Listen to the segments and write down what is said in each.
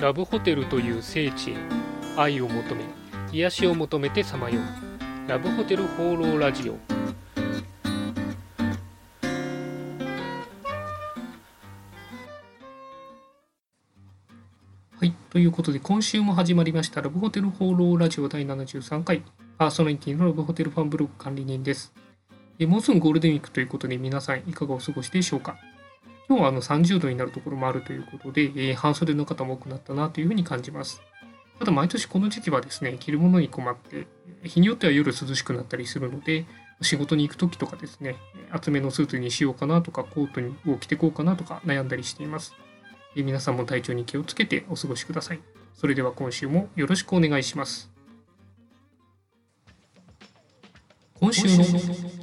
ラブホテルという聖地へ愛を求め癒しを求めてさまよう。ラブホテル放浪ラジオ。はいということで今週も始まりましたラブホテル放浪ラジオ第73回。パーソナリティのラブホテルファンブログ管理人です。えもうすぐゴールデンウィークということで皆さんいかがお過ごしでしょうか？今日はあの30度になるところもあるということで、えー、半袖の方も多くなったなというふうに感じます。ただ毎年この時期はですね、着るものに困って、日によっては夜涼しくなったりするので、仕事に行く時とかですね、厚めのスーツにしようかなとか、コートにを着てこうかなとか悩んだりしています。えー、皆さんも体調に気をつけてお過ごしください。それでは今週もよろしくお願いします。今週の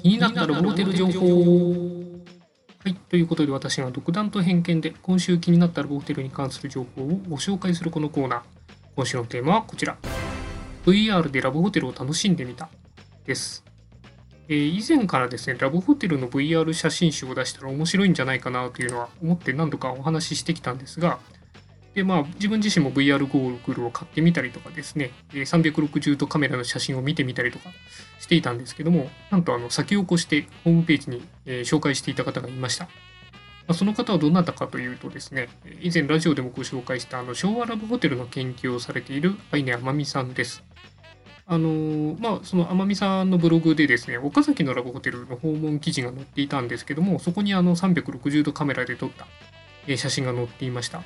気になったロボテル情報。はい、ということで私が独断と偏見で今週気になったラブホテルに関する情報をご紹介するこのコーナー。今週のテーマはこちら。VR でラブホテルを楽しんでみた。です。えー、以前からですね、ラブホテルの VR 写真集を出したら面白いんじゃないかなというのは思って何度かお話ししてきたんですが、でまあ、自分自身も VR ゴーグルを買ってみたりとかですね、360度カメラの写真を見てみたりとかしていたんですけども、なんとあの先を越してホームページに、え紹介していた方がいました。まあ、その方はどなたかというとですね、以前ラジオでもご紹介したあの昭和ラブホテルの研究をされているアイネ天海さんです。あの、まあ、その天海さんのブログでですね、岡崎のラブホテルの訪問記事が載っていたんですけども、そこにあの360度カメラで撮った写真が載っていました。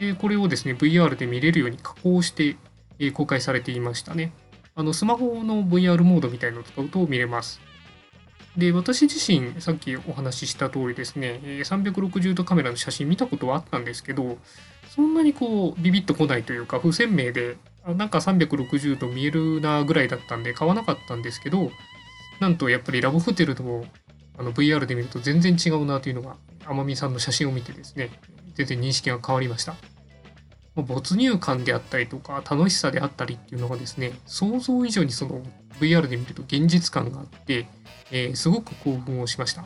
えこれをですね、VR で見れるように加工して、え公開されていましたね。あのスマホの VR モードみたいのを使うと見れます。で、私自身、さっきお話しした通りですね、360度カメラの写真見たことはあったんですけど、そんなにこう、ビビッとこないというか、不鮮明で、なんか360度見えるなぐらいだったんで、買わなかったんですけど、なんとやっぱりラブホテルのあの VR で見ると全然違うなというのが、天海さんの写真を見てですね、全然認識が変わりました。没入感であったりとか楽しさであったりっていうのがですね想像以上にその VR で見ると現実感があって、えー、すごく興奮をしました。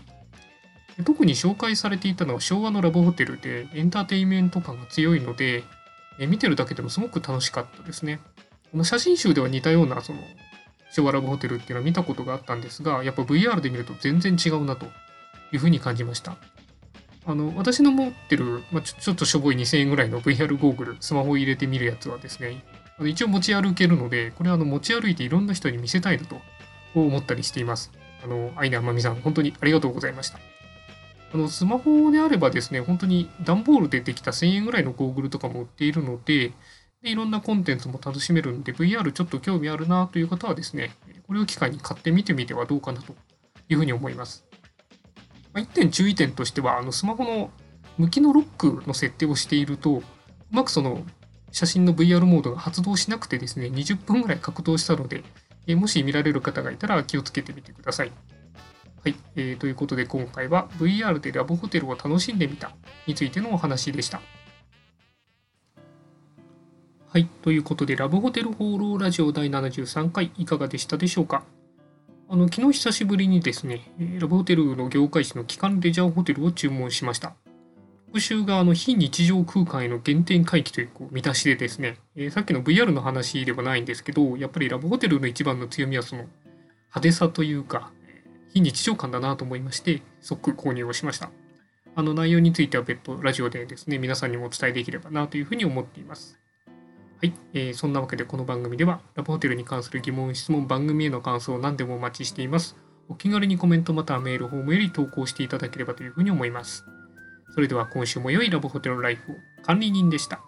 特に紹介されていたのは昭和のラブホテルでエンターテインメント感が強いので、えー、見てるだけでもすごく楽しかったですね。この写真集では似たようなその昭和ラブホテルっていうのは見たことがあったんですがやっぱ VR で見ると全然違うなというふうに感じました。あの私の持ってる、まあ、ちょちょっとしょぼい2000円ぐらいの VR ゴーグル、スマホを入れてみるやつはですね、あの一応持ち歩けるので、これあの持ち歩いていろんな人に見せたいなと思ったりしています。あの、アイナ・マミさん、本当にありがとうございました。あの、スマホであればですね、本当に段ボールでできた1000円ぐらいのゴーグルとかも売っているので、でいろんなコンテンツも楽しめるんで、VR ちょっと興味あるなという方はですね、これを機会に買ってみてみてはどうかなというふうに思います。まあ、1点注意点としては、あのスマホの向きのロックの設定をしていると、うまくその写真の VR モードが発動しなくてですね、20分ぐらい格闘したので、えもし見られる方がいたら気をつけてみてください。はい、えー、ということで今回は VR でラブホテルを楽しんでみたについてのお話でした。はい、ということでラブホテル放浪ラジオ第73回いかがでしたでしょうか？あの昨日久しぶりにですね、ラブホテルの業界誌の機関レジャーホテルを注文しました。特集があの非日常空間への原点回帰というこう見出しでですね、えー、さっきの VR の話ではないんですけど、やっぱりラブホテルの一番の強みはその派手さというか、非日常感だなと思いまして、即購入をしました。あの内容については別途ラジオでですね、皆さんにもお伝えできればなというふうに思っています。はい、えー、そんなわけでこの番組ではラブホテルに関する疑問、質問、番組への感想を何でもお待ちしています。お気軽にコメントまたはメールフォームより投稿していただければというふうに思います。それでは今週も良いラブホテルライフを管理人でした。